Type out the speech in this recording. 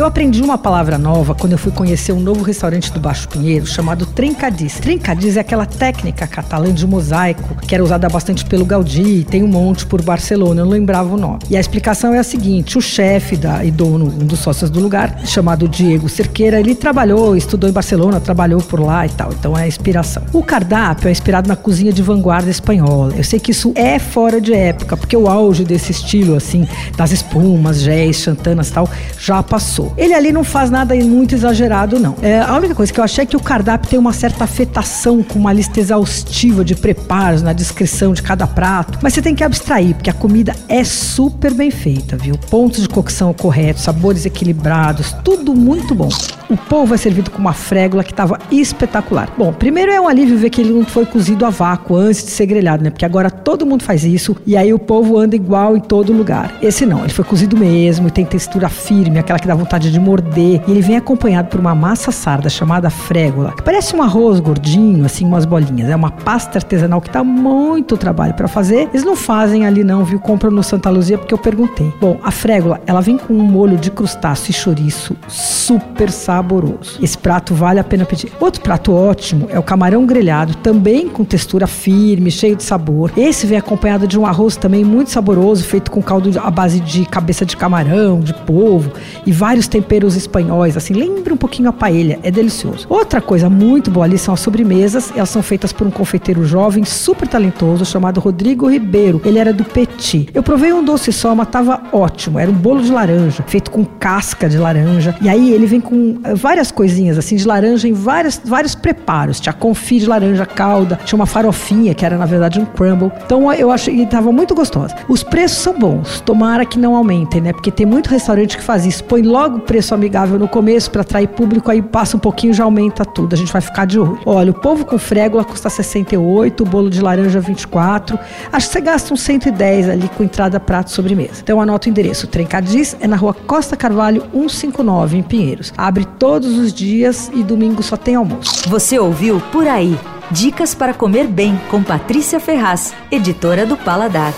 Eu aprendi uma palavra nova quando eu fui conhecer um novo restaurante do Baixo Pinheiro chamado Trencadis. Trencadis é aquela técnica catalã de mosaico que era usada bastante pelo Gaudí, tem um monte por Barcelona, eu não lembrava o nome. E a explicação é a seguinte: o chefe da, e dono, um dos sócios do lugar, chamado Diego Cerqueira, ele trabalhou, estudou em Barcelona, trabalhou por lá e tal, então é a inspiração. O cardápio é inspirado na cozinha de vanguarda espanhola. Eu sei que isso é fora de época, porque o auge desse estilo, assim, das espumas, géis, chantanas e tal, já passou. Ele ali não faz nada muito exagerado, não. É, a única coisa que eu achei é que o cardápio tem uma certa afetação com uma lista exaustiva de preparos na descrição de cada prato, mas você tem que abstrair, porque a comida é super bem feita, viu? Pontos de cocção corretos, sabores equilibrados, tudo muito bom. O polvo é servido com uma frégula que estava espetacular. Bom, primeiro é um alívio ver que ele não foi cozido a vácuo antes de ser grelhado, né? Porque agora todo mundo faz isso e aí o polvo anda igual em todo lugar. Esse não, ele foi cozido mesmo e tem textura firme, aquela que dá vontade de morder. E ele vem acompanhado por uma massa sarda chamada frégula, que parece um arroz gordinho, assim, umas bolinhas. É uma pasta artesanal que dá muito trabalho para fazer. Eles não fazem ali não, viu? Compram no Santa Luzia porque eu perguntei. Bom, a frégula, ela vem com um molho de crustáceo e chouriço super saboroso. Esse prato vale a pena pedir. Outro prato ótimo é o camarão grelhado, também com textura firme, cheio de sabor. Esse vem acompanhado de um arroz também muito saboroso, feito com caldo à base de cabeça de camarão, de polvo e vários temperos espanhóis, assim, lembra um pouquinho a paella, é delicioso. Outra coisa muito boa ali são as sobremesas, elas são feitas por um confeiteiro jovem, super talentoso, chamado Rodrigo Ribeiro. Ele era do Petit. Eu provei um doce só, mas tava ótimo, era um bolo de laranja, feito com casca de laranja, e aí ele vem com várias coisinhas, assim, de laranja em várias, vários preparos, tinha confit de laranja, calda, tinha uma farofinha, que era na verdade um crumble, então eu achei que tava muito gostosa. Os preços são bons, tomara que não aumentem, né, porque tem muito restaurante que faz isso, põe logo o preço amigável no começo para atrair público, aí passa um pouquinho já aumenta tudo. A gente vai ficar de olho. Olha, o povo com frégula custa 68, o bolo de laranja 24. Acho que você gasta uns 110 ali com entrada, prato, sobremesa. Então anota o endereço. Trencadis é na rua Costa Carvalho 159 em Pinheiros. Abre todos os dias e domingo só tem almoço. Você ouviu Por Aí. Dicas para comer bem com Patrícia Ferraz, editora do Paladar.